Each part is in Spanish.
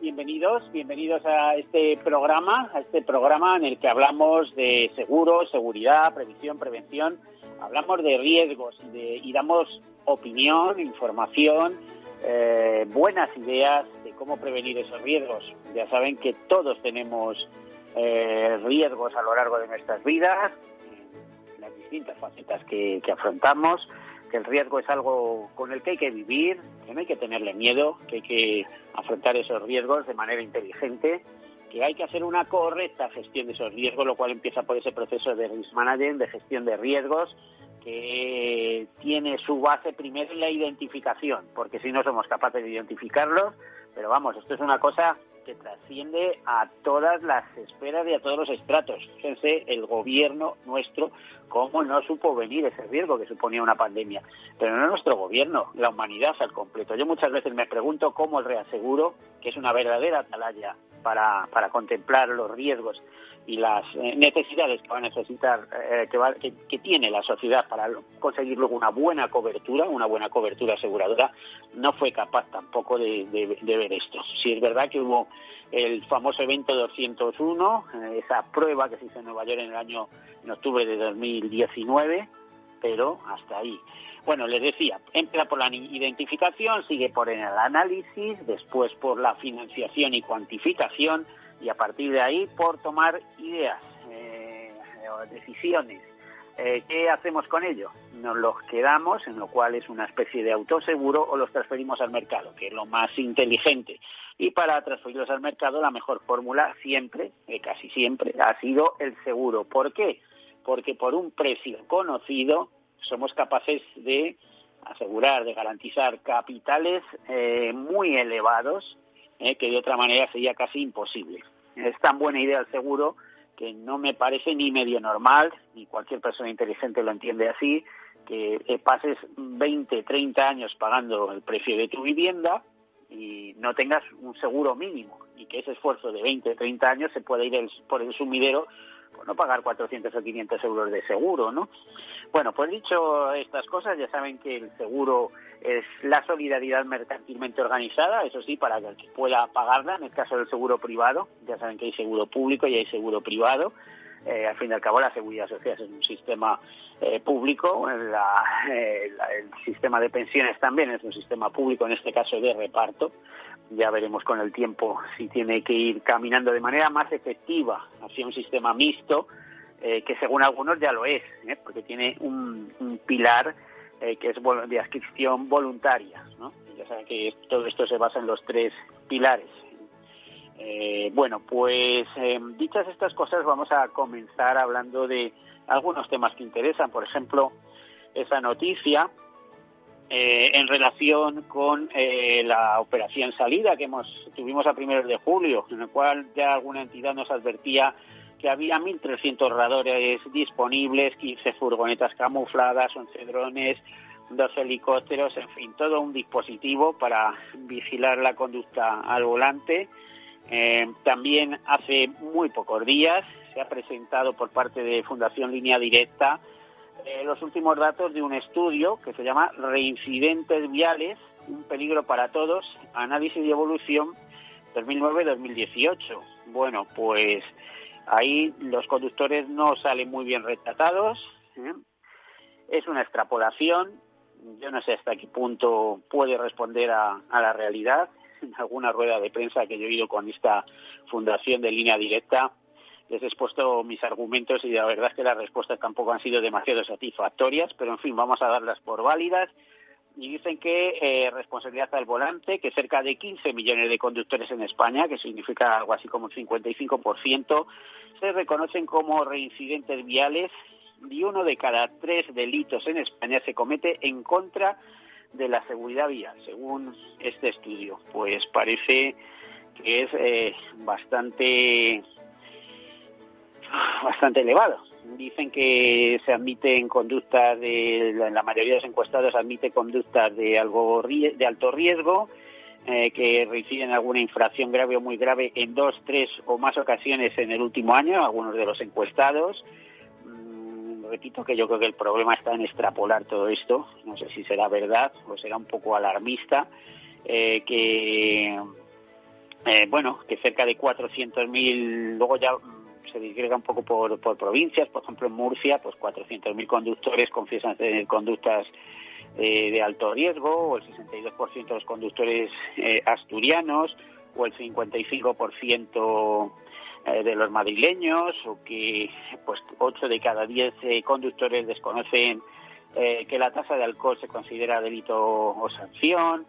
Bienvenidos, bienvenidos a este programa, a este programa en el que hablamos de seguros, seguridad, previsión, prevención, hablamos de riesgos y, damos opinión, información, eh, buenas ideas de cómo prevenir esos riesgos. Ya saben que todos tenemos eh, riesgos a lo largo de nuestras vidas, las distintas facetas que afrontamos que el riesgo es algo con el que hay que vivir, que no hay que tenerle miedo, que hay que afrontar esos riesgos de manera inteligente, que hay que hacer una correcta gestión de esos riesgos, lo cual empieza por ese proceso de risk management, de gestión de riesgos, que tiene su base primero en la identificación, porque si no somos capaces de identificarlos, pero vamos, esto es una cosa que trasciende a todas las esferas y a todos los estratos. Fíjense, el gobierno nuestro, cómo no supo venir ese riesgo que suponía una pandemia. Pero no nuestro gobierno, la humanidad al completo. Yo muchas veces me pregunto cómo el reaseguro, que es una verdadera atalaya para, para contemplar los riesgos y las eh, necesidades que va a necesitar, eh, que, que, tiene la sociedad para conseguir luego una buena cobertura, una buena cobertura aseguradora, no fue capaz tampoco de, de, ver esto. Si es verdad que hubo el famoso evento 201, eh, esa prueba que se hizo en Nueva York en el año en octubre de 2019, pero hasta ahí. Bueno, les decía, empieza por la identificación, sigue por el análisis, después por la financiación y cuantificación, y a partir de ahí por tomar ideas eh, decisiones. Eh, ¿Qué hacemos con ello? Nos los quedamos, en lo cual es una especie de autoseguro, o los transferimos al mercado, que es lo más inteligente. Y para transferirlos al mercado, la mejor fórmula siempre, eh, casi siempre, ha sido el seguro. ¿Por qué? Porque por un precio conocido somos capaces de asegurar, de garantizar capitales muy elevados ¿eh? que de otra manera sería casi imposible. Es tan buena idea el seguro que no me parece ni medio normal, ni cualquier persona inteligente lo entiende así, que pases 20, 30 años pagando el precio de tu vivienda y no tengas un seguro mínimo y que ese esfuerzo de 20, 30 años se pueda ir por el sumidero por no pagar 400 o 500 euros de seguro, ¿no? Bueno, pues dicho estas cosas, ya saben que el seguro es la solidaridad mercantilmente organizada, eso sí, para que el que pueda pagarla, en el caso del seguro privado, ya saben que hay seguro público y hay seguro privado, eh, al fin y al cabo la seguridad social es un sistema eh, público, eh, el sistema de pensiones también es un sistema público, en este caso de reparto, ya veremos con el tiempo si tiene que ir caminando de manera más efectiva hacia un sistema mixto, eh, que según algunos ya lo es, ¿eh? porque tiene un, pilar eh, que es de adscripción voluntaria. Ya saben que todo esto se basa en los tres pilares. bueno, pues dichas estas cosas vamos a comenzar hablando de algunos temas que interesan. Por ejemplo, esa noticia eh, en relación con eh, la operación salida que hemos tuvimos a primeros de julio, en el cual ya alguna entidad nos advertía que había 1.300 radares disponibles, 15 furgonetas camufladas, 11 drones, dos helicópteros, en fin, todo un dispositivo para vigilar la conducta al volante. Eh, también hace muy pocos días se ha presentado por parte de Fundación Línea Directa eh, los últimos datos de un estudio que se llama Reincidentes Viales, un peligro para todos, análisis y evolución 2009-2018. Bueno, pues ahí los conductores no salen muy bien retratados. ¿eh? Es una extrapolación. Yo no sé hasta qué punto puede responder a, la realidad. En alguna rueda de prensa que yo he ido con esta fundación de línea directa, les he expuesto mis argumentos y la verdad es que las respuestas tampoco han sido demasiado satisfactorias, pero en fin, vamos a darlas por válidas. Y dicen que eh, responsabilidad al volante, que cerca de 15 millones de conductores en España, que significa algo así como un 55%, se reconocen como reincidentes viales y uno de cada tres delitos en España se comete en contra de la seguridad vial, según este estudio. Pues parece que es eh, bastante bastante elevado. Dicen que se admiten conductas de la mayoría de los encuestados admite conductas de algo de alto riesgo eh, que reciben alguna infracción grave o muy grave en dos, tres o más ocasiones en el último año, algunos de los encuestados. Mm, repito que yo creo que el problema está en extrapolar todo esto. No sé si será verdad o será un poco alarmista. Eh, que eh, bueno, que cerca de 400.000, luego ya se disgrega un poco por, provincias, por ejemplo en Murcia, pues 400.000 conductores confiesan tener conductas eh, de alto riesgo, o el 62% de los conductores eh, asturianos, o el 55% eh, de los madrileños, o que pues 8 de cada 10 conductores desconocen que la tasa de alcohol se considera delito o sanción.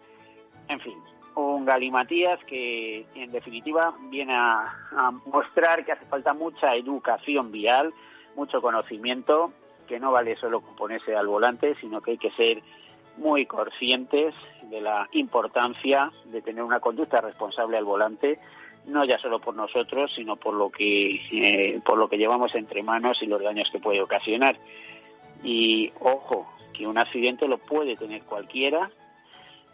En fin, un galimatías que en definitiva viene a, mostrar que hace falta mucha educación vial, mucho conocimiento, que no vale solo ponerse al volante, sino que hay que ser muy conscientes de la importancia de tener una conducta responsable al volante, no ya solo por nosotros, sino por lo que eh, por lo que llevamos entre manos y los daños que puede ocasionar. Y ojo, que un accidente lo puede tener cualquiera,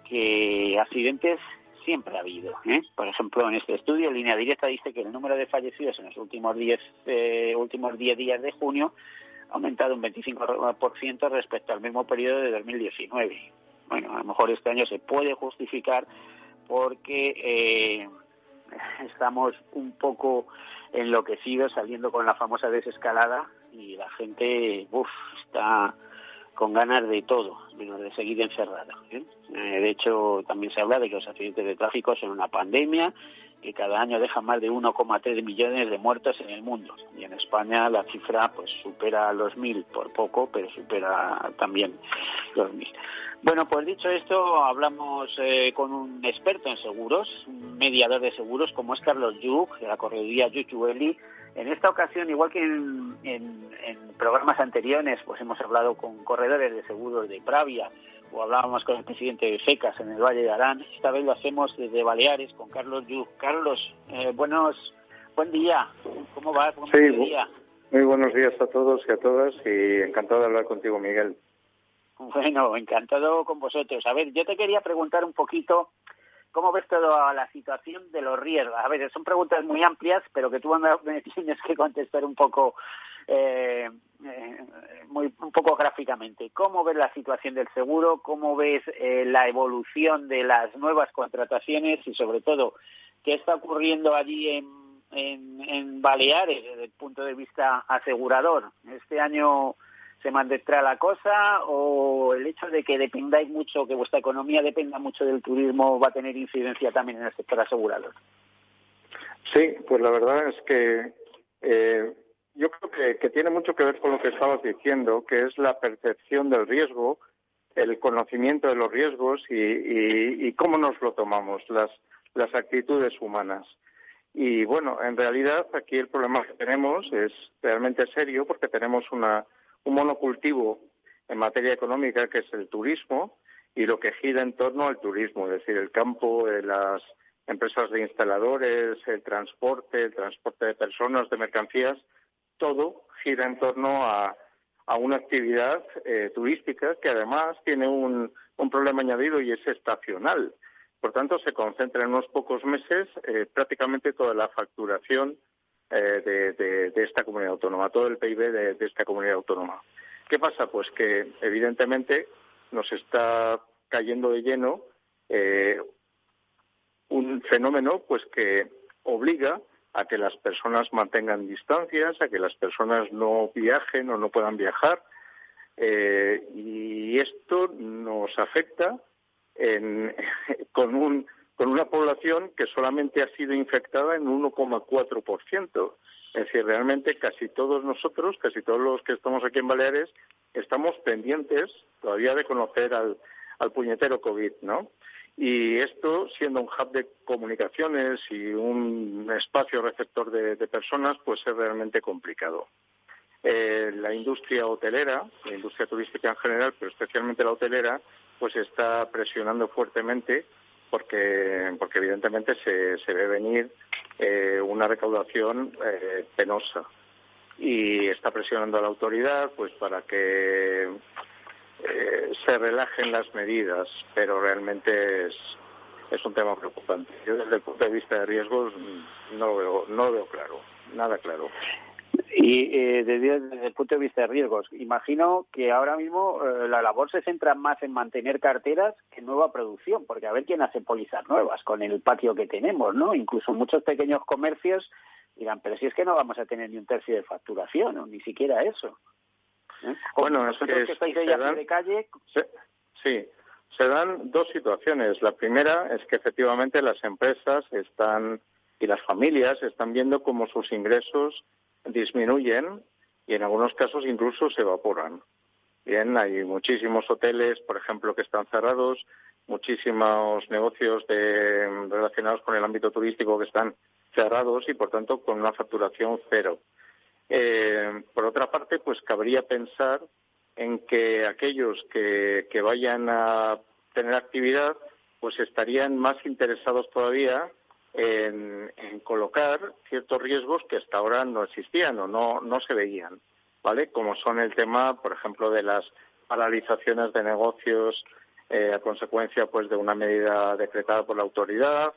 que accidentes siempre ha habido. ¿eh? Por ejemplo, en este estudio, Línea Directa dice que el número de fallecidos en los últimos 10 eh, últimos 10 días de junio ha aumentado un 25% respecto al mismo periodo de 2019. Bueno, a lo mejor este año se puede justificar porque eh, estamos un poco enloquecidos saliendo con la famosa desescalada y la gente uf, está con ganas de todo, menos de seguir encerrada. ¿eh? Eh, de hecho, también se habla de que los accidentes de tráfico son una pandemia que cada año deja más de 1,3 millones de muertos en el mundo. Y en España la cifra pues supera los mil por poco, pero supera también los mil. Bueno, pues dicho esto, hablamos eh, con un experto en seguros, un mediador de seguros como es Carlos Yuk, de la correduría Yuchueli, en esta ocasión, igual que en, programas anteriores, pues hemos hablado con corredores de seguros de Pravia o hablábamos con el presidente de FECAS en el Valle de Arán. Esta vez lo hacemos desde Baleares con Carlos Yu. Carlos, eh, buenos, buen día. ¿Cómo va? ¿Cómo sí, muy buenos días a todos y a todas y encantado de hablar contigo, Miguel. Bueno, encantado con vosotros. A ver, yo te quería preguntar un poquito ¿Cómo ves toda la situación de los riesgos? A ver, son preguntas muy amplias, pero que tú me tienes que contestar un poco, eh, eh, muy, un poco gráficamente. ¿Cómo ves la situación del seguro? ¿Cómo ves eh, la evolución de las nuevas contrataciones? Y sobre todo, ¿qué está ocurriendo allí en, en, en Baleares desde el punto de vista asegurador? Este año se mantendrá la cosa o el hecho de que dependáis mucho, que vuestra economía dependa mucho del turismo va a tener incidencia también en el sector asegurador? Sí, pues la verdad es que eh, yo creo que, tiene mucho que ver con lo que estabas diciendo, que es la percepción del riesgo, el conocimiento de los riesgos y, y cómo nos lo tomamos, las, las actitudes humanas. Y bueno, en realidad aquí el problema que tenemos es realmente serio porque tenemos una un monocultivo en materia económica que es el turismo y lo que gira en torno al turismo, es decir, el campo, las empresas de instaladores, el transporte, el transporte de personas, de mercancías, todo gira en torno a, una actividad eh, turística que además tiene un, problema añadido y es estacional. Por tanto, se concentra en unos pocos meses eh, prácticamente toda la facturación eh, de, esta comunidad autónoma, todo el PIB de, esta comunidad autónoma. ¿Qué pasa? Pues que evidentemente nos está cayendo de lleno eh, un fenómeno pues que obliga a que las personas mantengan distancias, a que las personas no viajen o no puedan viajar. Eh, y esto nos afecta con un con una población que solamente ha sido infectada en 1,4%. Es decir, realmente casi todos nosotros, casi todos los que estamos aquí en Baleares, estamos pendientes todavía de conocer al, puñetero COVID, ¿no? Y esto, siendo un hub de comunicaciones y un espacio receptor de, personas, pues es realmente complicado. eh, la industria hotelera, la industria turística en general, pero especialmente la hotelera, pues está presionando fuertemente porque, porque evidentemente se, se ve venir eh, una recaudación eh, penosa y está presionando a la autoridad pues para que eh, se relajen las medidas, pero realmente es, es un tema preocupante. Yo desde el punto de vista de riesgos no lo veo, no lo veo claro, nada claro. Y eh, desde, el punto de vista de riesgos, imagino que ahora mismo eh, la labor se centra más en mantener carteras que nueva producción, porque a ver quién hace pólizas nuevas con el patio que tenemos, ¿no? Incluso muchos pequeños comercios dirán, pero si es que no vamos a tener ni un tercio de facturación, o ni siquiera eso. ¿Eh? Bueno, es que, estáis de calle... sí, se dan dos situaciones. La primera es que efectivamente las empresas están y las familias están viendo cómo sus ingresos disminuyen y en algunos casos incluso se evaporan. Bien, hay muchísimos hoteles, por ejemplo, que están cerrados, muchísimos negocios relacionados con el ámbito turístico que están cerrados y, por tanto, con una facturación cero. Eh, por otra parte, pues cabría pensar en que aquellos que, que vayan a tener actividad, pues estarían más interesados todavía en, colocar ciertos riesgos que hasta ahora no existían o no, no se veían, ¿vale? Como son el tema, por ejemplo, de las paralizaciones de negocios eh, a consecuencia pues de una medida decretada por la autoridad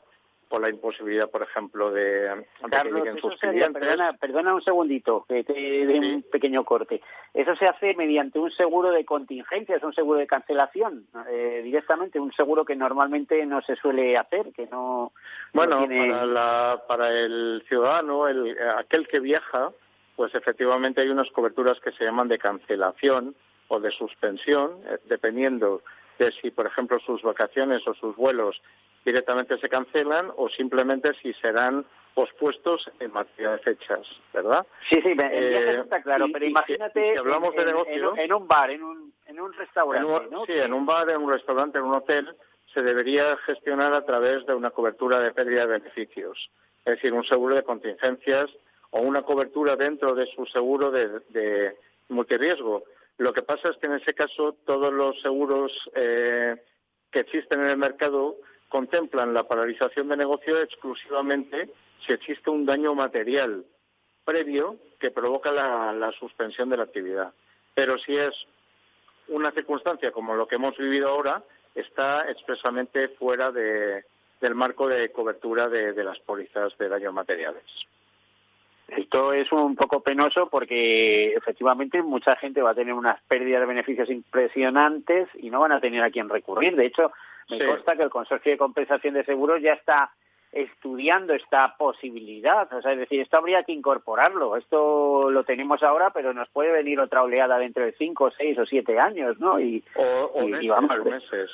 o la imposibilidad, por ejemplo, de, que lleguen sus clientes. Perdona, perdona, un segundito, que te dé un pequeño corte. Eso se hace mediante un seguro de contingencia, es un seguro de cancelación, eh, directamente, un seguro que normalmente no se suele hacer, que no. Bueno, para, para el ciudadano, el, aquel que viaja, pues efectivamente hay unas coberturas que se llaman de cancelación o de suspensión, eh, dependiendo de si, por ejemplo, sus vacaciones o sus vuelos directamente se cancelan o simplemente si serán pospuestos en materia de fechas, ¿verdad? Sí, sí, eh, está claro, pero imagínate hablamos de negocio, en, un bar, en un, en un restaurante, ¿no? Sí, en un bar, en un restaurante, en un hotel, se debería gestionar a través de una cobertura de pérdida de beneficios, es decir, un seguro de contingencias o una cobertura dentro de su seguro de, de multirriesgo. Lo que pasa es que en ese caso todos los seguros eh, que existen en el mercado contemplan la paralización de negocio exclusivamente si existe un daño material previo que provoca la, suspensión de la actividad. Pero si es una circunstancia como lo que hemos vivido ahora, está expresamente fuera del marco de cobertura de, de las pólizas de daños materiales. Esto es un poco penoso porque efectivamente mucha gente va a tener unas pérdidas de beneficios impresionantes y no van a tener a quién recurrir. De hecho, me consta que el Consorcio de Compensación de Seguros ya está estudiando esta posibilidad. O sea, es decir, esto habría que incorporarlo. Esto lo tenemos ahora, pero nos puede venir otra oleada dentro de cinco, seis o siete años, ¿no? Y, o, meses,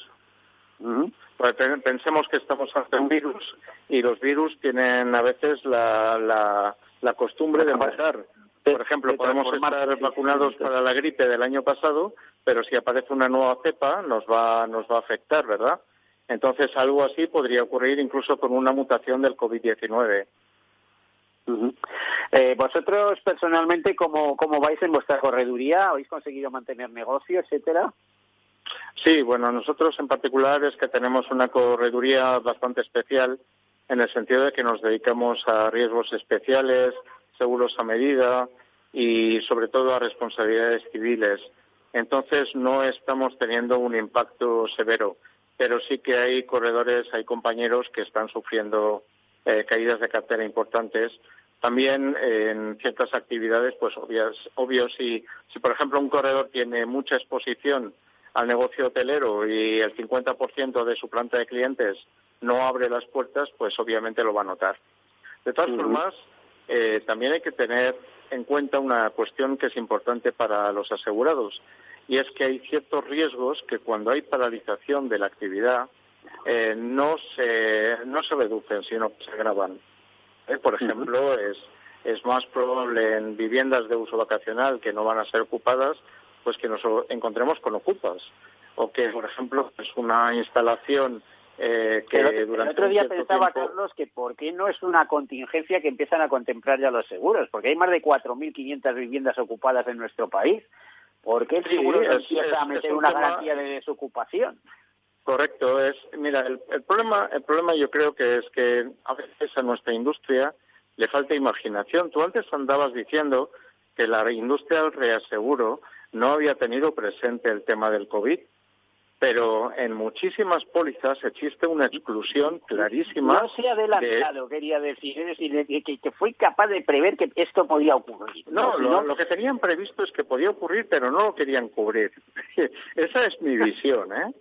pues pensemos que estamos ante un virus y los virus tienen a veces la, la, la costumbre de matar. Por ejemplo, podemos estar vacunados para la gripe del año pasado, pero si aparece una nueva cepa nos va, nos va a afectar, ¿verdad? Entonces, algo así podría ocurrir incluso con una mutación del COVID-19. eh, vosotros personalmente, ¿cómo, ¿cómo vais en vuestra correduría? ¿Habéis conseguido mantener negocio, etcétera? Sí, bueno, nosotros en particular es que tenemos una correduría bastante especial en el sentido de que nos dedicamos a riesgos especiales, seguros a medida y sobre todo a responsabilidades civiles. Entonces no estamos teniendo un impacto severo, pero sí que hay corredores, hay compañeros que están sufriendo eh, caídas de cartera importantes. También en ciertas actividades, pues obvias, obvio, si, si por ejemplo un corredor tiene mucha exposición al negocio hotelero y el 50% de su planta de clientes no abre las puertas, pues obviamente lo va a notar. De todas formas, eh, también hay que tener en cuenta una cuestión que es importante para los asegurados y es que hay ciertos riesgos que cuando hay paralización de la actividad eh, no se no se reducen sino que se agravan ¿Eh? por ejemplo es es más probable en viviendas de uso vacacional que no van a ser ocupadas pues que nos encontremos con ocupas o que por ejemplo es una instalación Eh, que el, durante el otro día pensaba, Carlos, que por qué no es una contingencia que empiezan a contemplar ya los seguros, porque hay más de 4.500 viviendas ocupadas en nuestro país. ¿Por qué el seguro empieza a meter una garantía de desocupación? Correcto, es mira el, problema el problema yo creo que es que a veces a nuestra industria le falta imaginación. Tú antes andabas diciendo que la industria del reaseguro no había tenido presente el tema del COVID pero en muchísimas pólizas existe una exclusión clarísima. No se ha adelantado, quería decir, es decir, que, fue capaz de prever que esto podía ocurrir. No, lo, que tenían previsto es que podía ocurrir, pero no lo querían cubrir. Esa es mi visión, ¿eh?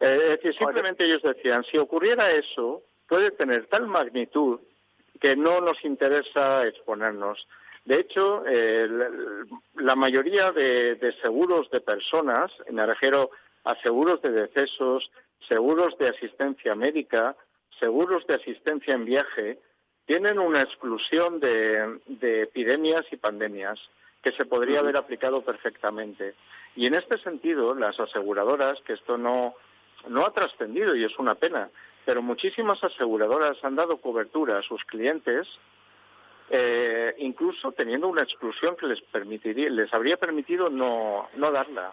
¿eh? Es decir, simplemente ellos decían, si ocurriera eso, puede tener tal magnitud que no nos interesa exponernos. De hecho, la mayoría de, de, seguros de personas, me refiero a seguros de decesos, seguros de asistencia médica, seguros de asistencia en viaje, tienen una exclusión de, epidemias y pandemias que se podría haber aplicado perfectamente. Y en este sentido, las aseguradoras, que esto no, no ha trascendido y es una pena, pero muchísimas aseguradoras han dado cobertura a sus clientes, eh, incluso teniendo una exclusión que les permitiría, les habría permitido no, no darla.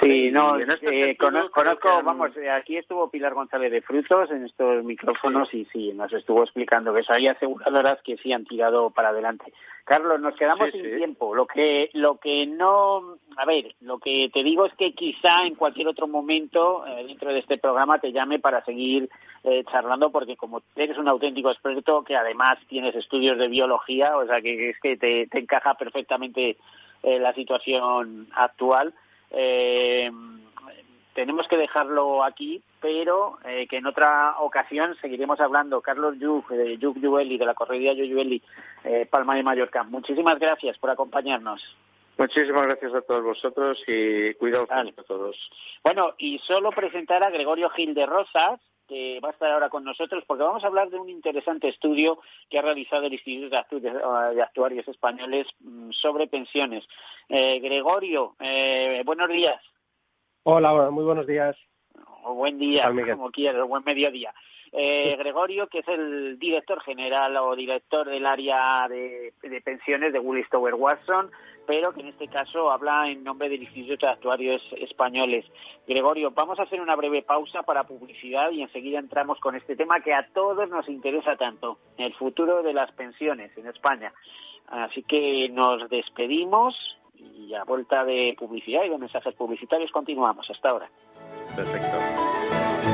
Sí, no, este eh, conozco, vamos, eh, aquí estuvo Pilar González de Frutos en estos micrófonos y sí, nos estuvo explicando que hay aseguradoras que sí han tirado para adelante. Carlos, nos quedamos sin tiempo. Lo que, lo que no, a ver, lo que te digo es que quizá en cualquier otro momento eh, dentro de este programa te llame para seguir charlando porque como eres un auténtico experto que además tienes estudios de biología, o sea que es que te, te encaja perfectamente la situación actual eh, tenemos que dejarlo aquí, pero eh, que en otra ocasión seguiremos hablando. Carlos Yug, de Yug Yueli, de la corredía Yueli, eh, Palma de Mallorca. Muchísimas gracias por acompañarnos. Muchísimas gracias a todos vosotros y cuidado a todos. Bueno, y solo presentar a Gregorio Gil de Rosas, que va a estar ahora con nosotros, porque vamos a hablar de un interesante estudio que ha realizado el Instituto de Actuarios Españoles mm, sobre pensiones. Eh, Gregorio, eh, buenos días. Hola, muy buenos días. O buen día, como quieras, buen mediodía. Eh, Gregorio, que es el director general o director del área de, pensiones de Willis Tower Watson, pero que en este caso habla en nombre del Instituto de Actuarios Españoles. Gregorio, vamos a hacer una breve pausa para publicidad y enseguida entramos con este tema que a todos nos interesa tanto, el futuro de las pensiones en España. Así que nos despedimos y a vuelta de publicidad y de mensajes publicitarios continuamos. Hasta ahora. Perfecto.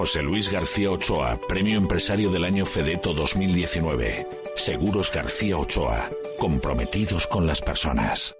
José Luis García Ochoa, Premio Empresario del Año Fedeto 2019. Seguros García Ochoa, comprometidos con las personas.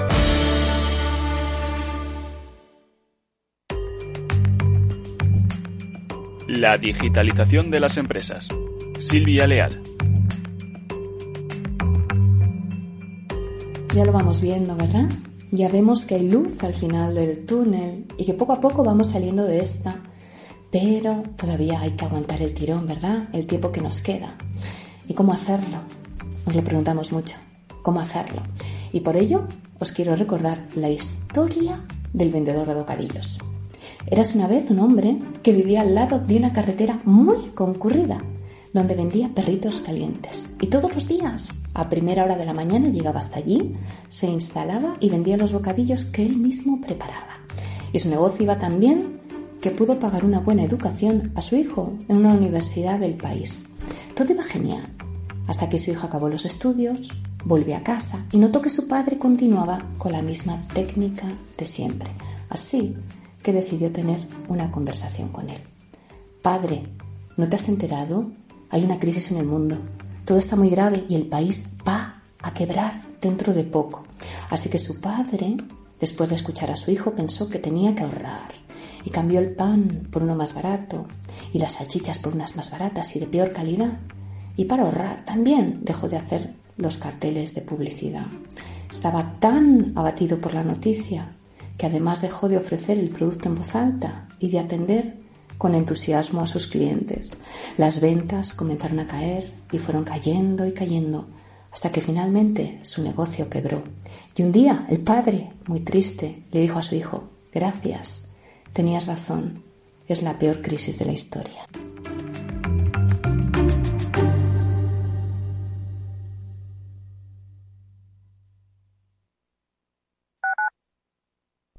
La digitalización de las empresas. Silvia Leal. Ya lo vamos viendo, ¿verdad? Ya vemos que hay luz al final del túnel y que poco a poco vamos saliendo de esta, pero todavía hay que aguantar el tirón, ¿verdad? El tiempo que nos queda. ¿Y cómo hacerlo? Nos lo preguntamos mucho. ¿Cómo hacerlo? Y por ello os quiero recordar la historia del vendedor de bocadillos. Eras una vez un hombre que vivía al lado de una carretera muy concurrida, donde vendía perritos calientes. Y todos los días, a primera hora de la mañana, llegaba hasta allí, se instalaba y vendía los bocadillos que él mismo preparaba. Y su negocio iba tan bien que pudo pagar una buena educación a su hijo en una universidad del país. Todo iba genial, hasta que su hijo acabó los estudios, volvió a casa y notó que su padre continuaba con la misma técnica de siempre. Así que decidió tener una conversación con él. Padre, ¿no te has enterado? Hay una crisis en el mundo. Todo está muy grave y el país va a quebrar dentro de poco. Así que su padre, después de escuchar a su hijo, pensó que tenía que ahorrar y cambió el pan por uno más barato y las salchichas por unas más baratas y de peor calidad. Y para ahorrar también dejó de hacer los carteles de publicidad. Estaba tan abatido por la noticia que además dejó de ofrecer el producto en voz alta y de atender con entusiasmo a sus clientes. Las ventas comenzaron a caer y fueron cayendo y cayendo hasta que finalmente su negocio quebró. Y un día el padre, muy triste, le dijo a su hijo, gracias, tenías razón, es la peor crisis de la historia.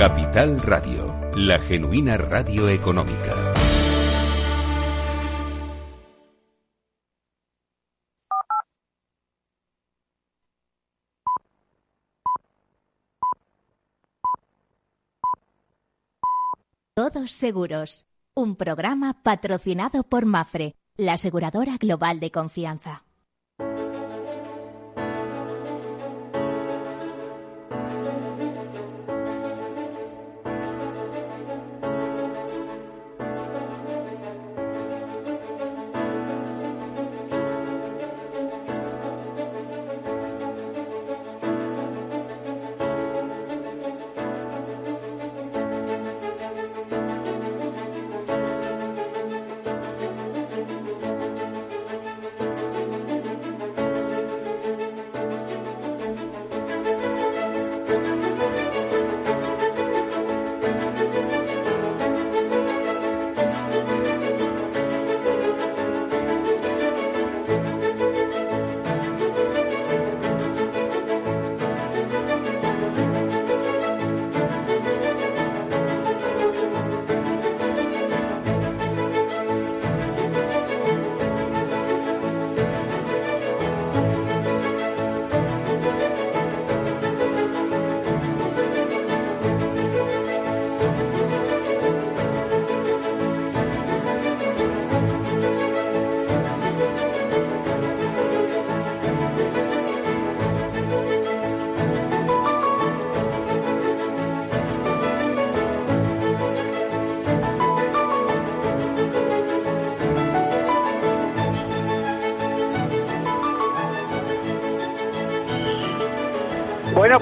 Capital Radio, La genuina radio económica. Todos seguros. Un programa patrocinado por Mafre, la aseguradora global de confianza.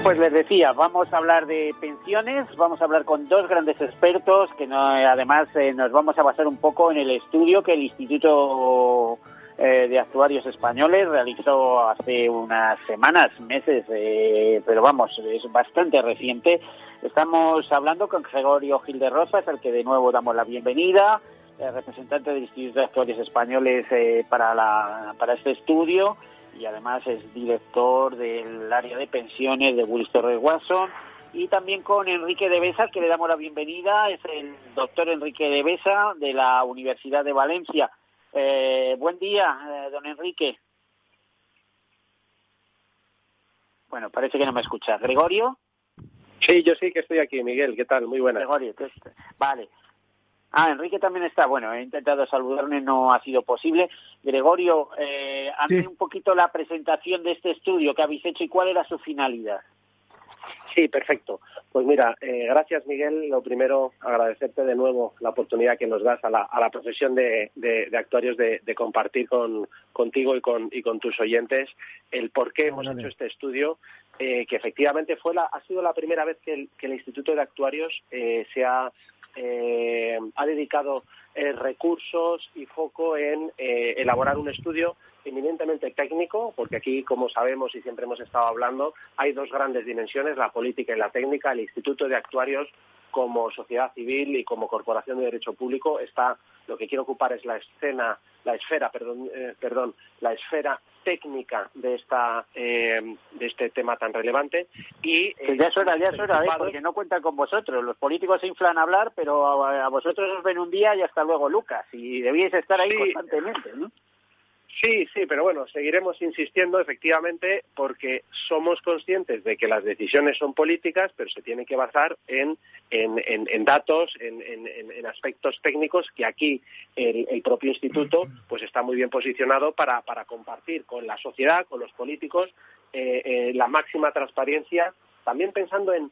Pues les decía, vamos a hablar de pensiones, vamos a hablar con dos grandes expertos que no, además eh, nos vamos a basar un poco en el estudio que el Instituto eh, de Actuarios Españoles realizó hace unas semanas, meses, eh, pero vamos, es bastante reciente. Estamos hablando con Gregorio Gil de Rosas, al que de nuevo damos la bienvenida, representante del Instituto de Actuarios Españoles para, la, para este estudio y además es director del área de pensiones de Willis Torres Watson. Y también con Enrique de Besa, que le damos la bienvenida, es el doctor Enrique de Besa de la Universidad de Valencia. Eh, buen día, eh, don Enrique. Bueno, parece que no me escucha. ¿Gregorio? Sí, yo sí que estoy aquí, Miguel. ¿Qué tal? Muy buenas. Gregorio, vale. Ah, Enrique también está. Bueno, he intentado saludarme, no ha sido posible. Gregorio, eh, hazme un poquito la presentación de este estudio que habéis hecho y cuál era su finalidad. Sí, perfecto. Pues mira, eh, gracias Miguel. Lo primero, agradecerte de nuevo la oportunidad que nos das a la, a la profesión de, de, actuarios de, compartir con, contigo y con, y con tus oyentes el por qué hemos hecho este estudio, eh, que efectivamente fue la, ha sido la primera vez que el, que el Instituto de Actuarios eh, se ha eh, ha dedicado eh, recursos y foco en eh, elaborar un estudio eminentemente técnico, porque aquí, como sabemos y siempre hemos estado hablando, hay dos grandes dimensiones, la política y la técnica. El Instituto de Actuarios, como sociedad civil y como corporación de derecho público, está lo que quiere ocupar es la escena, la esfera, perdón, perdón la esfera técnica de esta eh, de este tema tan relevante y ya es hora ya hora ¿eh? porque no cuentan con vosotros los políticos se inflan a hablar pero a, vosotros os ven un día y hasta luego Lucas y debíais estar ahí constantemente ¿no? Sí, sí, pero bueno, seguiremos insistiendo efectivamente porque somos conscientes de que las decisiones son políticas, pero se tienen que basar en, en, datos, en, aspectos técnicos que aquí el, propio instituto pues está muy bien posicionado para, para compartir con la sociedad, con los políticos, eh, eh, la máxima transparencia, también pensando en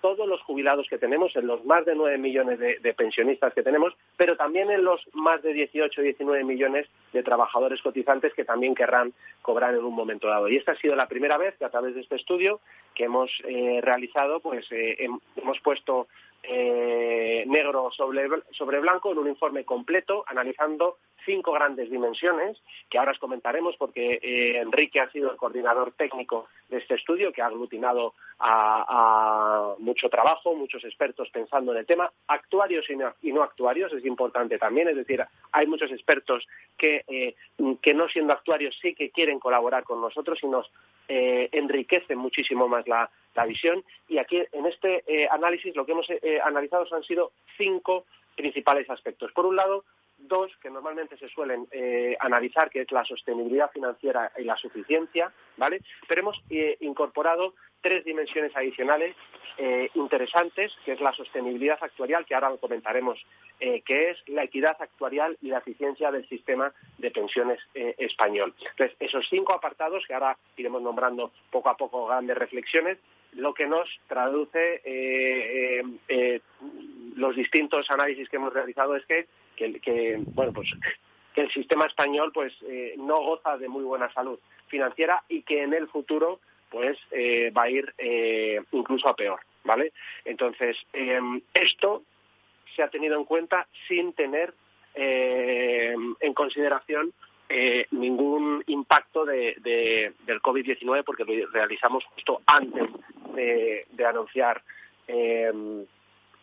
todos los jubilados que tenemos, en los más de 9 millones de, pensionistas que tenemos, pero también en los más de 18 o 19 millones de trabajadores cotizantes que también querrán cobrar en un momento dado. Y esta ha sido la primera vez que a través de este estudio que hemos eh, realizado, pues eh, hemos puesto eh, negro sobre, sobre blanco en un informe completo analizando cinco grandes dimensiones que ahora os comentaremos porque eh, Enrique ha sido el coordinador técnico de este estudio que ha aglutinado a, mucho trabajo, muchos expertos pensando en el tema, actuarios y no, actuarios, es importante también, es decir, hay muchos expertos que, eh, que no siendo actuarios sí que quieren colaborar con nosotros y nos eh, enriquecen muchísimo más la, visión. Y aquí en este análisis lo que hemos analizado han sido cinco principales aspectos. Por un lado, dos que normalmente se suelen eh, analizar, que es la sostenibilidad financiera y la suficiencia, ¿vale? Pero hemos eh, incorporado tres dimensiones adicionales eh, interesantes, que es la sostenibilidad actuarial, que ahora comentaremos, que es la equidad actuarial y la eficiencia del sistema de pensiones español. Entonces, esos cinco apartados, que ahora iremos nombrando poco a poco grandes reflexiones, lo que nos traduce los distintos análisis que hemos realizado es que que, bueno, pues que el sistema español pues eh, no goza de muy buena salud financiera y que en el futuro pues eh, va a ir eh, incluso a peor, ¿vale? Entonces, esto se ha tenido en cuenta sin tener en consideración ningún impacto de, del COVID-19 porque lo realizamos justo antes de, anunciar,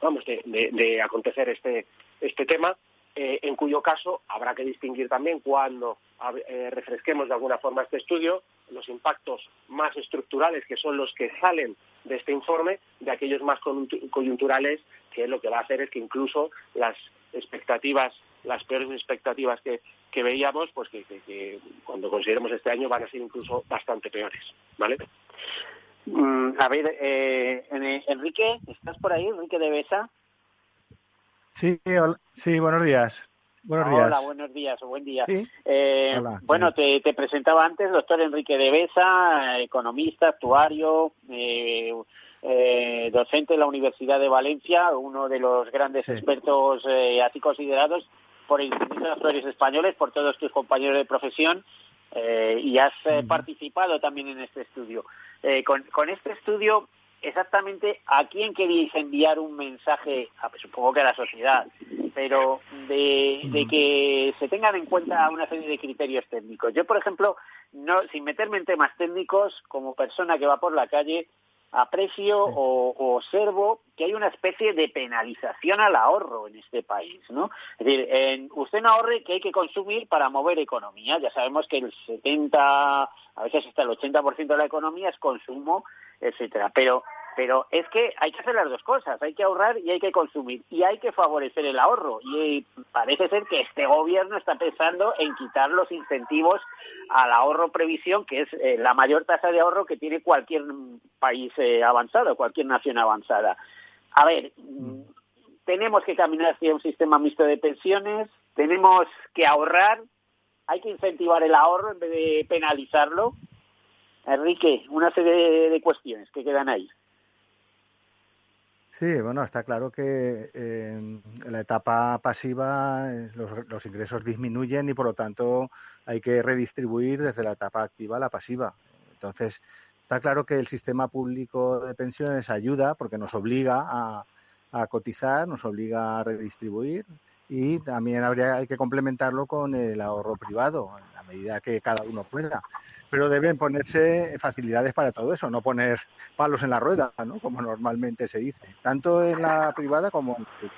vamos, de, de, acontecer este, este tema eh, en cuyo caso habrá que distinguir también cuando eh, refresquemos de alguna forma este estudio los impactos más estructurales, que son los que salen de este informe, de aquellos más coyunturales, que lo que va a hacer es que incluso las expectativas, las peores expectativas que, veíamos, pues que, cuando consideremos este año van a ser incluso bastante peores, ¿vale? Mm, a ver, eh, Enrique, ¿estás por ahí? Enrique de Besa. Sí, sí, buenos días. Buenos días. Hola, buenos días o buen día. Eh, bueno, te, presentaba antes, doctor Enrique de Besa, economista, actuario, eh, eh, docente de la Universidad de Valencia, uno de los grandes expertos así considerados por el Instituto de Españoles, por todos tus compañeros de profesión, y has participado también en este estudio. Con, con, este estudio exactamente a quién queréis enviar un mensaje, supongo que a la sociedad, pero de, que se tengan en cuenta una serie de criterios técnicos. Yo, por ejemplo, no, sin meterme en temas técnicos, como persona que va por la calle, aprecio o, observo que hay una especie de penalización al ahorro en este país, ¿no? Es decir, en, usted no ahorre que hay que consumir para mover economía. Ya sabemos que el 70, a veces hasta el 80% de la economía es consumo, etcétera. Pero pero es que hay que hacer las dos cosas, hay que ahorrar y hay que consumir y hay que favorecer el ahorro. Y parece ser que este gobierno está pensando en quitar los incentivos al ahorro previsión, que es eh, la mayor tasa de ahorro que tiene cualquier país eh, avanzado, cualquier nación avanzada. A ver, tenemos que caminar hacia un sistema mixto de pensiones, tenemos que ahorrar, hay que incentivar el ahorro en vez de penalizarlo. Enrique, una serie de cuestiones que quedan ahí. Sí, bueno, está claro que en la etapa pasiva eh, los, ingresos disminuyen y por lo tanto hay que redistribuir desde la etapa activa a la pasiva. Entonces, está claro que el sistema público de pensiones ayuda porque nos obliga a, a cotizar, nos obliga a redistribuir y también habría hay que complementarlo con el ahorro privado a medida que cada uno pueda pero deben ponerse facilidades para todo eso, no poner palos en la rueda, ¿no? como normalmente se dice, tanto en la privada como en la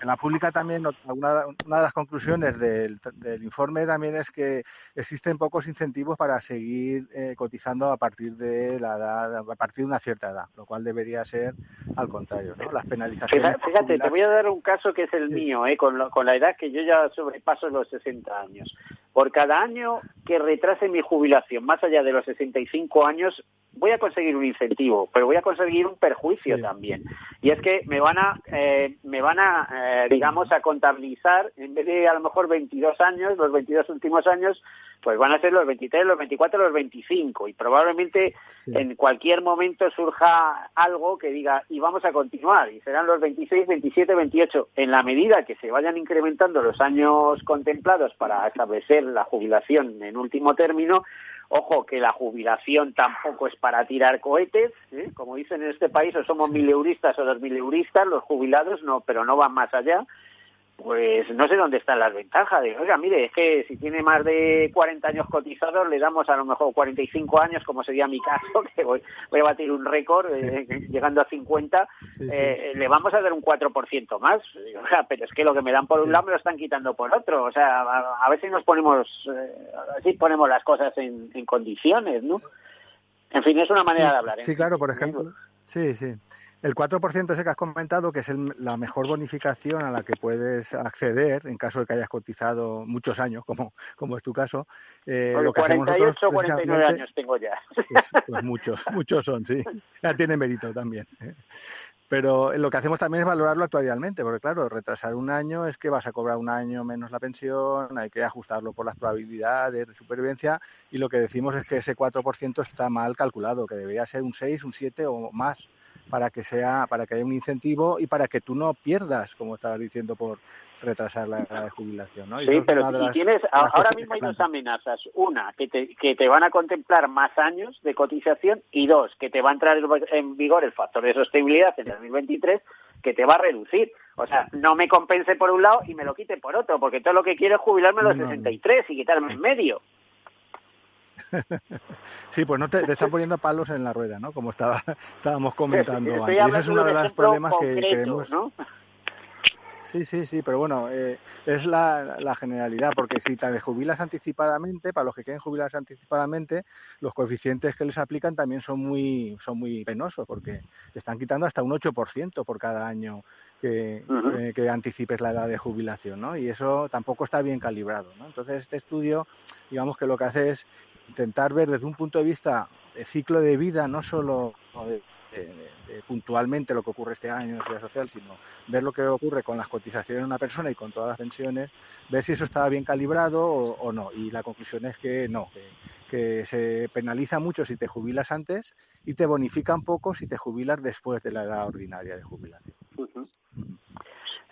en la pública también, una, una de las conclusiones del, informe también es que existen pocos incentivos para seguir eh, cotizando a partir de la edad, a partir de una cierta edad, lo cual debería ser al contrario, ¿no? Las penalizaciones. Fíjate, te voy a dar un caso que es el mío, ¿eh? con, con la edad que yo ya sobrepaso los 60 años. Por cada año que retrase mi jubilación más allá de los 65 años, voy a conseguir un incentivo, pero voy a conseguir un perjuicio también. Y es que me van a, eh, me van a, eh, digamos, a contabilizar, en vez de a lo mejor 22 años, los 22 últimos años, pues van a ser los 23, los 24, los 25. Y probablemente en cualquier momento surja algo que diga, y vamos a continuar, y serán los 26, 27, 28. En la medida que se vayan incrementando los años contemplados para establecer la jubilación en último término, Ojo que la jubilación tampoco es para tirar cohetes, ¿eh? como dicen en este país, o somos mileuristas o dos mileuristas, los jubilados no, pero no van más allá. Pues no sé dónde están las ventajas. De, oiga, mire, es que si tiene más de 40 años cotizados, le damos a lo mejor 45 años, como sería mi caso, que voy, voy a batir un récord eh, llegando a 50, eh, le vamos a dar un 4% más. O sea, pero es que lo que me dan por un lado me lo están quitando por otro. O sea, a, ver si nos ponemos, eh, ponemos las cosas en, en, condiciones, ¿no? En fin, es una manera de hablar. Sí, claro, por ejemplo. Sí, sí. El 4% ese que has comentado, que es la mejor bonificación a la que puedes acceder en caso de que hayas cotizado muchos años, como, como es tu caso. Eh, lo que 48 49 años tengo ya. Pues, pues, muchos, muchos son, sí. Ya tiene mérito también. ¿eh? Pero lo que hacemos también es valorarlo actuarialmente, porque claro, retrasar un año es que vas a cobrar un año menos la pensión, hay que ajustarlo por las probabilidades de supervivencia y lo que decimos es que ese 4% está mal calculado, que debería ser un 6, un 7 o más para que sea para que haya un incentivo y para que tú no pierdas, como estabas diciendo, por retrasar la edad de jubilación. ¿no? sí, pero si tienes, ahora mismo hay dos amenazas. Una, que te, que te van a contemplar más años de cotización y dos, que te va a entrar en vigor el factor de sostenibilidad en 2023 que te va a reducir. O sea, no me compense por un lado y me lo quite por otro, porque todo lo que quiero es jubilarme a los 63 y quitarme en medio. Sí, pues no te, te están poniendo palos en la rueda, ¿no? Como estaba, estábamos comentando antes. Ese es uno de los problemas que queremos. Sí, sí, sí, pero bueno, eh, es la, la, generalidad, porque si te jubilas anticipadamente, para los que quieren jubilarse anticipadamente, los coeficientes que les aplican también son muy, son muy penosos, porque te están quitando hasta un 8% por cada año que, eh, que, anticipes la edad de jubilación, ¿no? Y eso tampoco está bien calibrado, ¿no? Entonces, este estudio, digamos que lo que hace es intentar ver desde un punto de vista de ciclo de vida, no solo de, puntualmente lo que ocurre este año en la seguridad social, sino ver lo que ocurre con las cotizaciones de una persona y con todas las pensiones, ver si eso estaba bien calibrado o, no. Y la conclusión es que no, que, se penaliza mucho si te jubilas antes y te bonifica un poco si te jubilas después de la edad ordinaria de jubilación.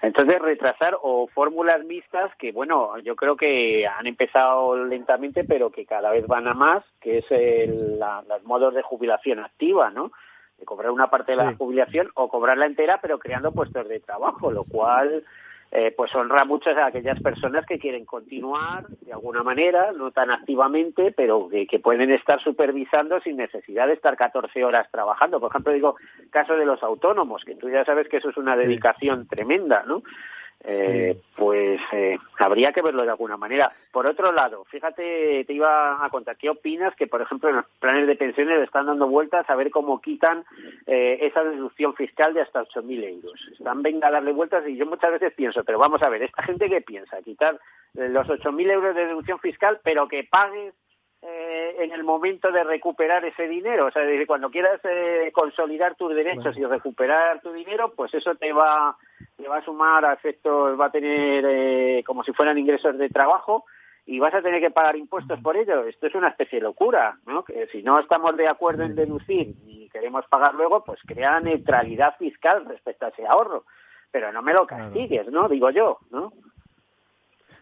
Entonces, retrasar o fórmulas mixtas que, bueno, yo creo que han empezado lentamente, pero que cada vez van a más, que es el, los modos de jubilación activa, ¿no? De cobrar una parte de la jubilación o cobrarla entera, pero creando puestos de trabajo, lo cual eh, pues honra mucho a aquellas personas que quieren continuar de alguna manera, no tan activamente, pero que, pueden estar supervisando sin necesidad de estar 14 horas trabajando. Por ejemplo, digo, caso de los autónomos, que tú ya sabes que eso es una dedicación tremenda, ¿no? Eh, pues eh, habría que verlo de alguna manera. Por otro lado, fíjate, te iba a contar, ¿qué opinas que, por ejemplo, en los planes de pensiones están dando vueltas a ver cómo quitan eh, esa deducción fiscal de hasta 8.000 euros? Están venga a darle vueltas y yo muchas veces pienso, pero vamos a ver, ¿esta gente qué piensa? Quitar eh, los 8.000 euros de deducción fiscal, pero que pagues eh, en el momento de recuperar ese dinero. O sea, decir, cuando quieras eh, consolidar tus derechos y recuperar tu dinero, pues eso te va, te va a sumar a efectos, va a tener eh, como si fueran ingresos de trabajo y vas a tener que pagar impuestos por ello. Esto es una especie de locura, ¿no? Que si no estamos de acuerdo en deducir y queremos pagar luego, pues crea neutralidad fiscal respecto a ese ahorro. Pero no me lo castigues, ¿no? Digo yo, ¿no?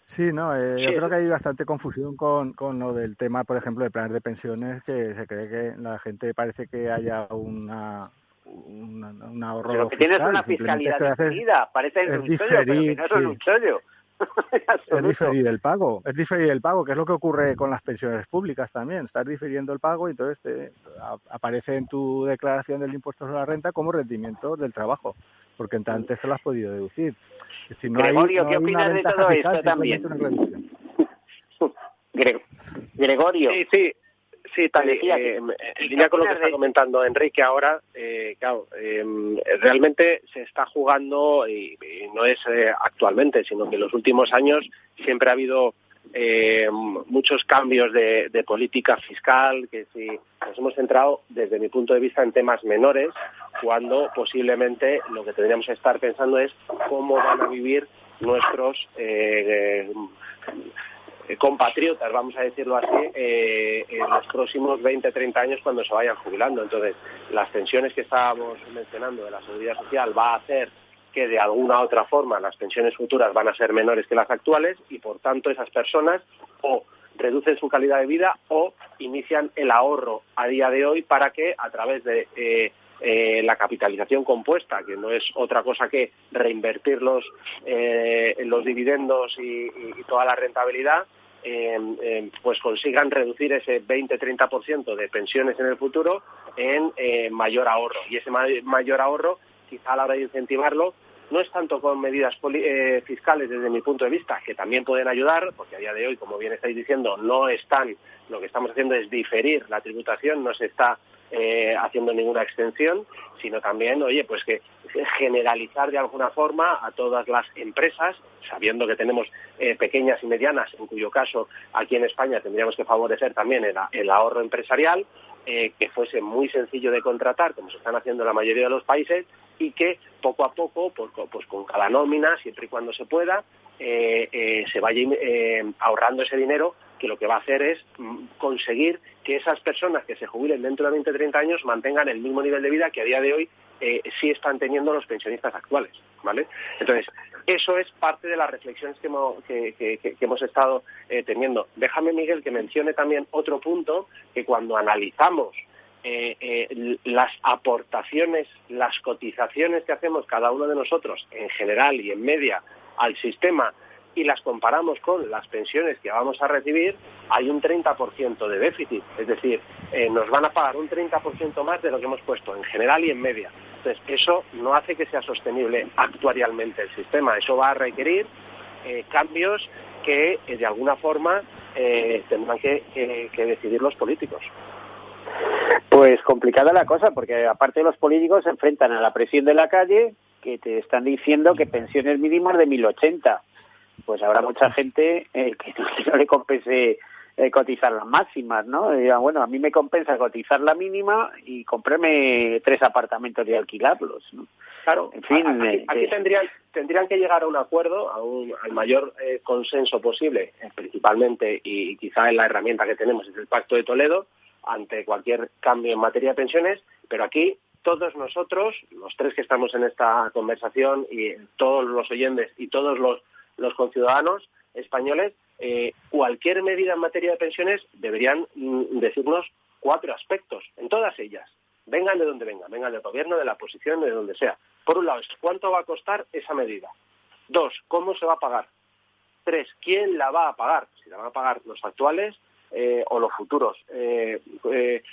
Sí, no, eh, yo creo que hay bastante confusión con, con lo del tema, por ejemplo, de planes de pensiones, que se cree que la gente parece que haya una, un ahorro Pero que tienes una fiscalidad decidida, parece un chollo, pero que no es un chollo. es diferir el pago, es diferir el pago, que es lo que ocurre con las pensiones públicas también. Estás difiriendo el pago y entonces te aparece en tu declaración del impuesto sobre la renta como rendimiento del trabajo, porque antes te lo has podido deducir. Gregorio, ¿qué opinas de todo esto también? Gregorio. Sí, sí. Sí, tal, eh, en línea con lo que está comentando Enrique ahora, eh, claro, em, realmente se está jugando, y, no es eh, actualmente, sino que en los últimos años siempre ha habido eh, muchos cambios de, política fiscal, que si nos hemos centrado, desde mi punto de vista, en temas menores, cuando posiblemente lo que tendríamos que estar pensando es cómo van a vivir nuestros eh, eh, compatriotas, vamos a decirlo así, eh, en los próximos 20, 30 años cuando se vayan jubilando. Entonces, las pensiones que estábamos mencionando de la seguridad social va a hacer que de alguna otra forma las pensiones futuras van a ser menores que las actuales y por tanto esas personas o reducen su calidad de vida o inician el ahorro a día de hoy para que a través de eh, eh, la capitalización compuesta, que no es otra cosa que reinvertir los, eh, los dividendos y, toda la rentabilidad, pues consigan reducir ese 20-30% de pensiones en el futuro en mayor ahorro. Y ese mayor ahorro, quizá a la hora de incentivarlo, no es tanto con medidas fiscales desde mi punto de vista, que también pueden ayudar, porque a día de hoy, como bien estáis diciendo, no están, lo que estamos haciendo es diferir la tributación, no se está eh, haciendo ninguna extensión, sino también, oye, pues que generalizar de alguna forma a todas las empresas, sabiendo que tenemos eh, pequeñas y medianas, en cuyo caso aquí en España tendríamos que favorecer también el, ahorro empresarial, eh, que fuese muy sencillo de contratar, como se están haciendo en la mayoría de los países, y que poco a poco, pues, pues con cada nómina, siempre y cuando se pueda, se vaya ahorrando ese dinero que lo que va a hacer es mm, conseguir que esas personas que se jubilen dentro de 20 o 30 años mantengan el mismo nivel de vida que a día de hoy eh, sí están teniendo los pensionistas actuales, ¿vale? Entonces, eso es parte de las reflexiones que hemos, estado eh, teniendo. Déjame, Miguel, que mencione también otro punto, que cuando analizamos eh, las aportaciones, las cotizaciones que hacemos cada uno de nosotros en general y en media al sistema y las comparamos con las pensiones que vamos a recibir, hay un 30% de déficit. Es decir, eh, nos van a pagar un 30% más de lo que hemos puesto en general y en media. Entonces, eso no hace que sea sostenible actuarialmente el sistema. Eso va a requerir eh, cambios que, eh, de alguna forma, tendrán que, que decidir los políticos. Pues complicada la cosa, porque aparte los políticos se enfrentan a la presión de la calle, que te están diciendo que pensiones mínimas de 1080 pues habrá mucha gente eh, que, no, le compense eh, cotizar las máximas, ¿no? bueno, a mí me compensa cotizar la mínima y comprarme tres apartamentos y alquilarlos, ¿no? Claro, en fin, aquí, eh, tendrían, tendrían que llegar a un acuerdo, a un, al mayor consenso posible, principalmente, y quizá en la herramienta que tenemos es el Pacto de Toledo, ante cualquier cambio en materia de pensiones, pero aquí todos nosotros, los tres que estamos en esta conversación y todos los oyentes y todos los los conciudadanos españoles, eh, cualquier medida en materia de pensiones deberían mm, decirnos cuatro aspectos, en todas ellas. Vengan de donde vengan, vengan del gobierno, de la oposición, de donde sea. Por un lado, ¿cuánto va a costar esa medida? Dos, ¿cómo se va a pagar? Tres, ¿quién la va a pagar? Si la van a pagar los actuales eh, o los futuros eh,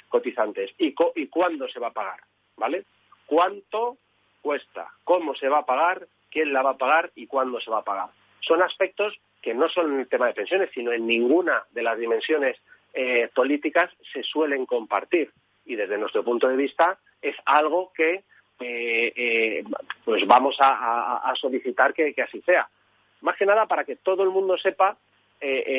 cotizantes. ¿Y, ¿Y cuándo se va a pagar? ¿Vale? ¿Cuánto cuesta? ¿Cómo se va a pagar? ¿Quién la va a pagar? ¿Y cuándo se va a pagar? Son aspectos que no son el tema de pensiones, sino en ninguna de las dimensiones eh, políticas se suelen compartir. Y desde nuestro punto de vista es algo que eh, eh, pues vamos a, solicitar que, así sea. Más que nada para que todo el mundo sepa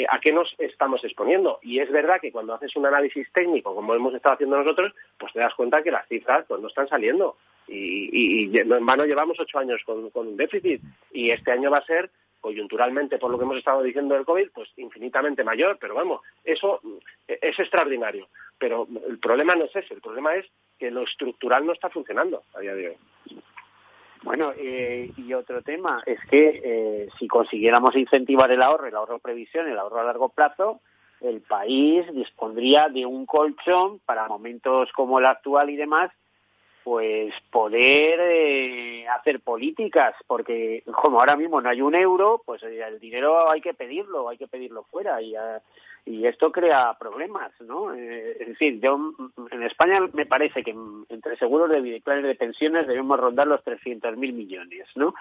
a qué nos estamos exponiendo. Y es verdad que cuando haces un análisis técnico, como hemos estado haciendo nosotros, pues te das cuenta que las cifras pues, no están saliendo. Y, y, en vano llevamos ocho años con, con un déficit y este año va a ser coyunturalmente por lo que hemos estado diciendo del COVID, pues infinitamente mayor, pero vamos, eso es extraordinario. Pero el problema no es ese, el problema es que lo estructural no está funcionando a día de hoy. Bueno, eh, y otro tema es que eh, si consiguiéramos incentivar el ahorro, el ahorro previsión, el ahorro a largo plazo, el país dispondría de un colchón para momentos como el actual y demás pues poder eh, hacer políticas, porque como ahora mismo no hay un euro, pues eh, el dinero hay que pedirlo, hay que pedirlo fuera y, eh, y esto crea problemas, ¿no? es decir, yo en España me parece que entre seguros de vida y planes de pensiones debemos rondar los 300.000 millones, ¿no?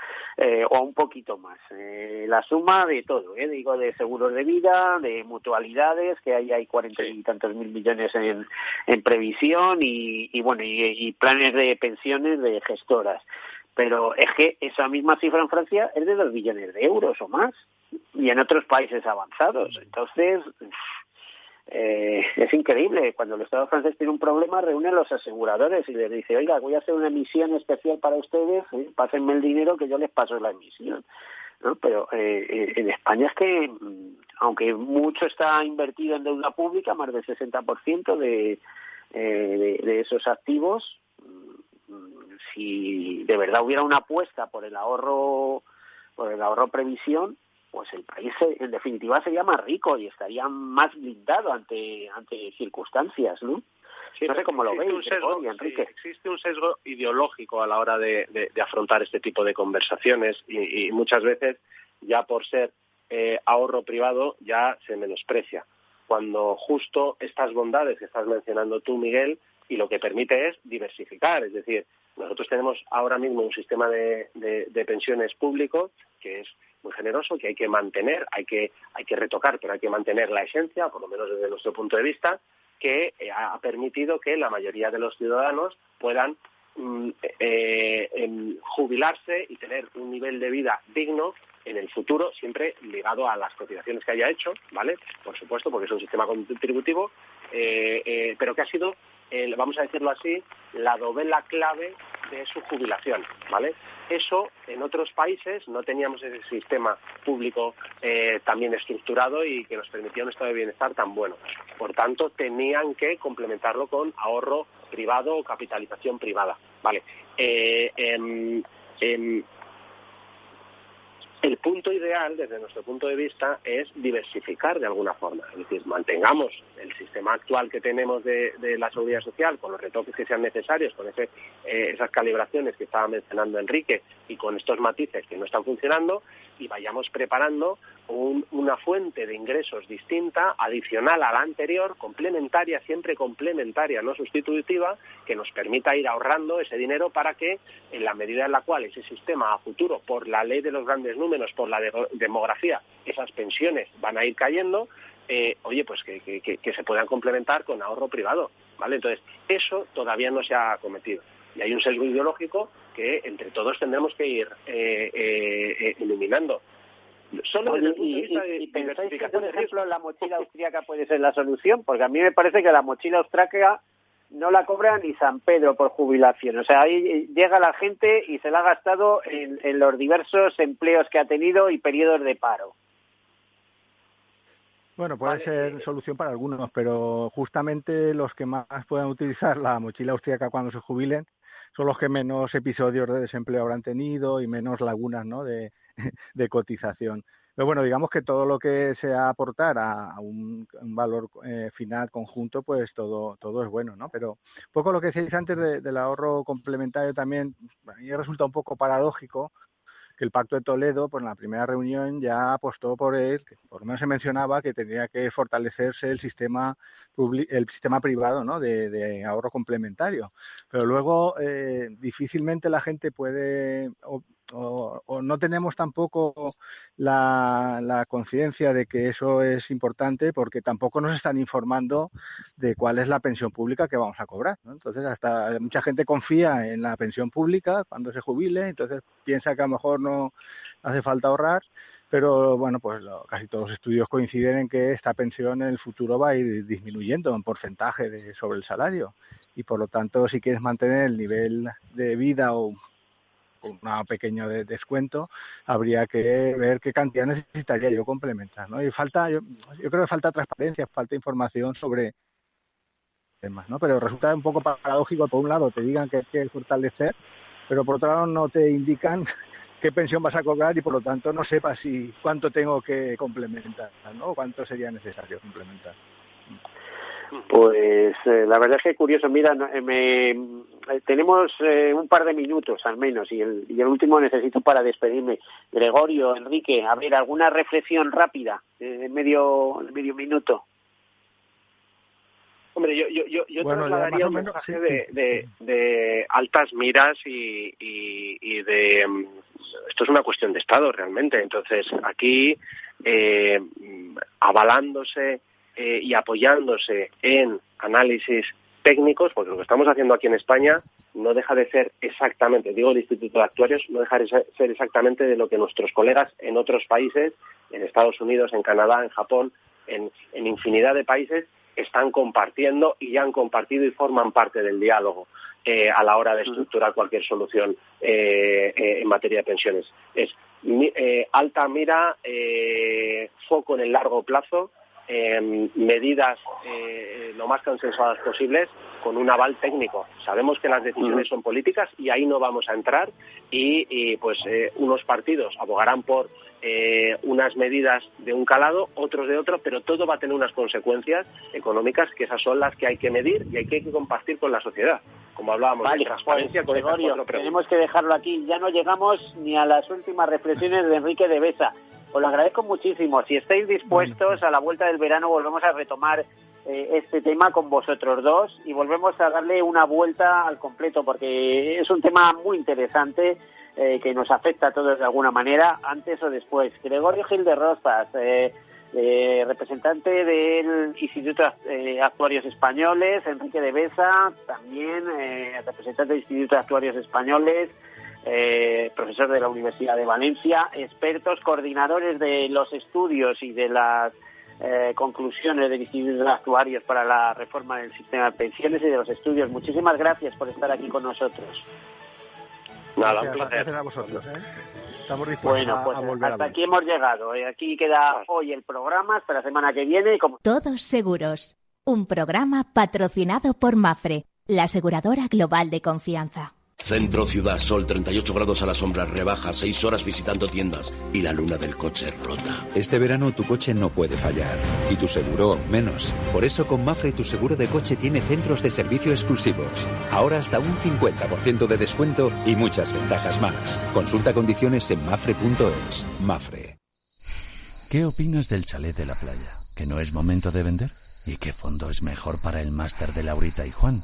o un poquito más. la suma de todo, ¿eh? Digo, de seguros de vida, de mutualidades, que ahí hay cuarenta y tantos mil millones en, en previsión y, y bueno, y, y planes de pensiones de gestoras. Pero es que esa misma cifra en Francia es de dos billones de euros o más y en otros países avanzados. Entonces, eh, es increíble. Cuando el Estado francés tiene un problema, reúne los aseguradores y les dice, oiga, voy a hacer una emisión especial para ustedes, ¿eh? pásenme el dinero que yo les paso la emisión. ¿No? Pero eh, en España es que, mm, aunque mucho está invertido en deuda pública, más del 60% de, de, de esos activos si de verdad hubiera una apuesta por el ahorro, por el ahorro previsión, pues el país en definitiva sería más rico y estaría más blindado ante, ante circunstancias, ¿no? no sé cómo lo veis, Enrique. existe un sesgo ideológico a la hora de, afrontar este tipo de conversaciones y, muchas veces ya por ser eh, ahorro privado ya se menosprecia. Cuando justo estas bondades que estás mencionando tú, Miguel, y lo que permite es diversificar, es decir, nosotros tenemos ahora mismo un sistema de, pensiones público que es muy generoso, que hay que mantener, hay que, hay que retocar, pero hay que mantener la esencia, por lo menos desde nuestro punto de vista, que eh, ha permitido que la mayoría de los ciudadanos puedan mm, eh, jubilarse y tener un nivel de vida digno en el futuro, siempre ligado a las cotizaciones que haya hecho, ¿vale? Por supuesto, porque es un sistema contributivo, eh, pero que ha sido vamos a decirlo así, la novela clave de su jubilación, ¿vale? Eso en otros países no teníamos ese sistema público eh, también estructurado y que nos permitía un estado de bienestar tan bueno. Por tanto, tenían que complementarlo con ahorro privado o capitalización privada, ¿vale? Eh, el punto ideal, desde nuestro punto de vista, es diversificar de alguna forma. Es decir, mantengamos el sistema actual que tenemos de, la seguridad social con los retoques que sean necesarios, con ese, eh, esas calibraciones que estaba mencionando Enrique y con estos matices que no están funcionando y vayamos preparando una fuente de ingresos distinta, adicional a la anterior, complementaria, siempre complementaria, no sustitutiva, que nos permita ir ahorrando ese dinero para que, en la medida en la cual ese sistema a futuro, por la ley de los grandes números, por la demografía, esas pensiones van a ir cayendo, eh, oye, pues que, se puedan complementar con ahorro privado, ¿vale? Entonces, eso todavía no se ha cometido. Y hay un sesgo ideológico que entre todos tendremos que ir eh, eh, eliminando. Solo desde el punto de vista de pensáis que, por ejemplo, la mochila austríaca puede ser la solución? Porque a mí me parece que la mochila austríaca no la cobra ni San Pedro por jubilación. O sea, ahí llega la gente y se la ha gastado en, en los diversos empleos que ha tenido y periodos de paro. Bueno, puede ser solución para algunos, pero justamente los que más puedan utilizar la mochila austríaca cuando se jubilen son los que menos episodios de desempleo habrán tenido y menos lagunas ¿no? de, de cotización. Pero bueno, digamos que todo lo que sea aportar a, un, valor eh, final conjunto, pues todo, todo es bueno, ¿no? Pero un poco lo que decíais antes del ahorro complementario también, a mí resulta un poco paradójico el Pacto de Toledo, pues en la primera reunión ya apostó por él, por lo menos se mencionaba que tenía que fortalecerse el sistema el sistema privado ¿no? de, ahorro complementario. Pero luego eh, difícilmente la gente puede o, no tenemos tampoco la, conciencia de que eso es importante porque tampoco nos están informando de cuál es la pensión pública que vamos a cobrar. Entonces, hasta mucha gente confía en la pensión pública cuando se jubile, entonces piensa que a lo mejor no hace falta ahorrar pero bueno, pues casi todos los estudios coinciden en que esta pensión en el futuro va a ir disminuyendo en porcentaje de, sobre el salario y por lo tanto si quieres mantener el nivel de vida o un pequeño descuento, habría que ver qué cantidad necesitaría yo complementar, ¿no? Y falta, yo, yo creo que falta transparencia, falta información sobre temas, ¿no? Pero resulta un poco paradójico, por un lado te digan que hay que fortalecer, pero por otro lado no te indican qué pensión vas a cobrar y por lo tanto no sepas si cuánto tengo que complementar, ¿no? cuánto sería necesario complementar. Pues eh, la verdad es que curioso. Mira, eh, eh, tenemos un par de minutos al menos y el, y el último necesito para despedirme. Gregorio, Enrique, a ver, ¿alguna reflexión rápida en medio, medio minuto? Hombre, yo, yo, yo, yo trasladaría un mensaje de, de, altas miras y, y, y de... Mm, esto es una cuestión de Estado realmente. Entonces, aquí, eh, avalándose eh, y apoyándose en análisis técnicos, porque lo que estamos haciendo aquí en España no deja de ser exactamente, digo el Instituto de Actuarios, no deja de ser exactamente de lo que nuestros colegas en otros países, en Estados Unidos, en Canadá, en Japón, en, infinidad de países, están compartiendo y ya han compartido y forman parte del diálogo eh, a la hora de estructurar cualquier solución eh, en materia de pensiones. Es alta mira, foco en el largo plazo, em, medidas eh, lo más consensuadas posibles con un aval técnico. Sabemos que las decisiones son políticas y ahí no vamos a entrar y, pues eh, unos partidos abogarán por eh, unas medidas de un calado, otros de otro, pero todo va a tener unas consecuencias económicas que esas son las que hay que medir y hay que, compartir con la sociedad. Como hablábamos de transparencia pues, tenemos que dejarlo aquí. Ya no llegamos ni a las últimas reflexiones de Enrique de Besa. Os lo agradezco muchísimo. Si estáis dispuestos, a la vuelta del verano volvemos a retomar eh, este tema con vosotros dos y volvemos a darle una vuelta al completo porque es un tema muy interesante eh, que nos afecta a todos de alguna manera, antes o después. Gregorio Gil de Rospas, eh, representante del Instituto de Actuarios Españoles, Enrique de Besa, también representante del Instituto de Actuarios Españoles, profesor de la Universidad de Valencia, expertos, coordinadores de los estudios y de las eh, conclusiones del Instituto de Actuarios para la reforma del sistema de pensiones y de los estudios. Muchísimas gracias por estar aquí con nosotros. Nada, un placer. a vosotros. ¿eh? Estamos bueno, pues hasta aquí hemos llegado. ¿eh? Aquí queda hoy el programa, hasta la semana que viene. Como... Todos seguros. Un programa patrocinado por Mafre, la aseguradora global de confianza. Centro Ciudad Sol, 38 grados a la sombra, rebaja, 6 horas visitando tiendas y la luna del coche rota. Este verano tu coche no puede fallar y tu seguro menos. Por eso con Mafre tu seguro de coche tiene centros de servicio exclusivos. Ahora hasta un 50% de descuento y muchas ventajas más. Consulta condiciones en mafre.es. Mafre. ¿Qué opinas del chalet de la playa? ¿Que no es momento de vender? ¿Y qué fondo es mejor para el máster de Laurita y Juan?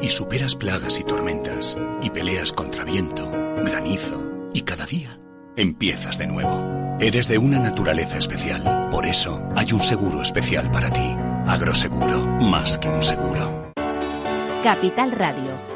y superas plagas y tormentas y peleas contra viento, granizo y cada día empiezas de nuevo. Eres de una naturaleza especial, por eso hay un seguro especial para ti. Agroseguro, más que un seguro. Capital Radio.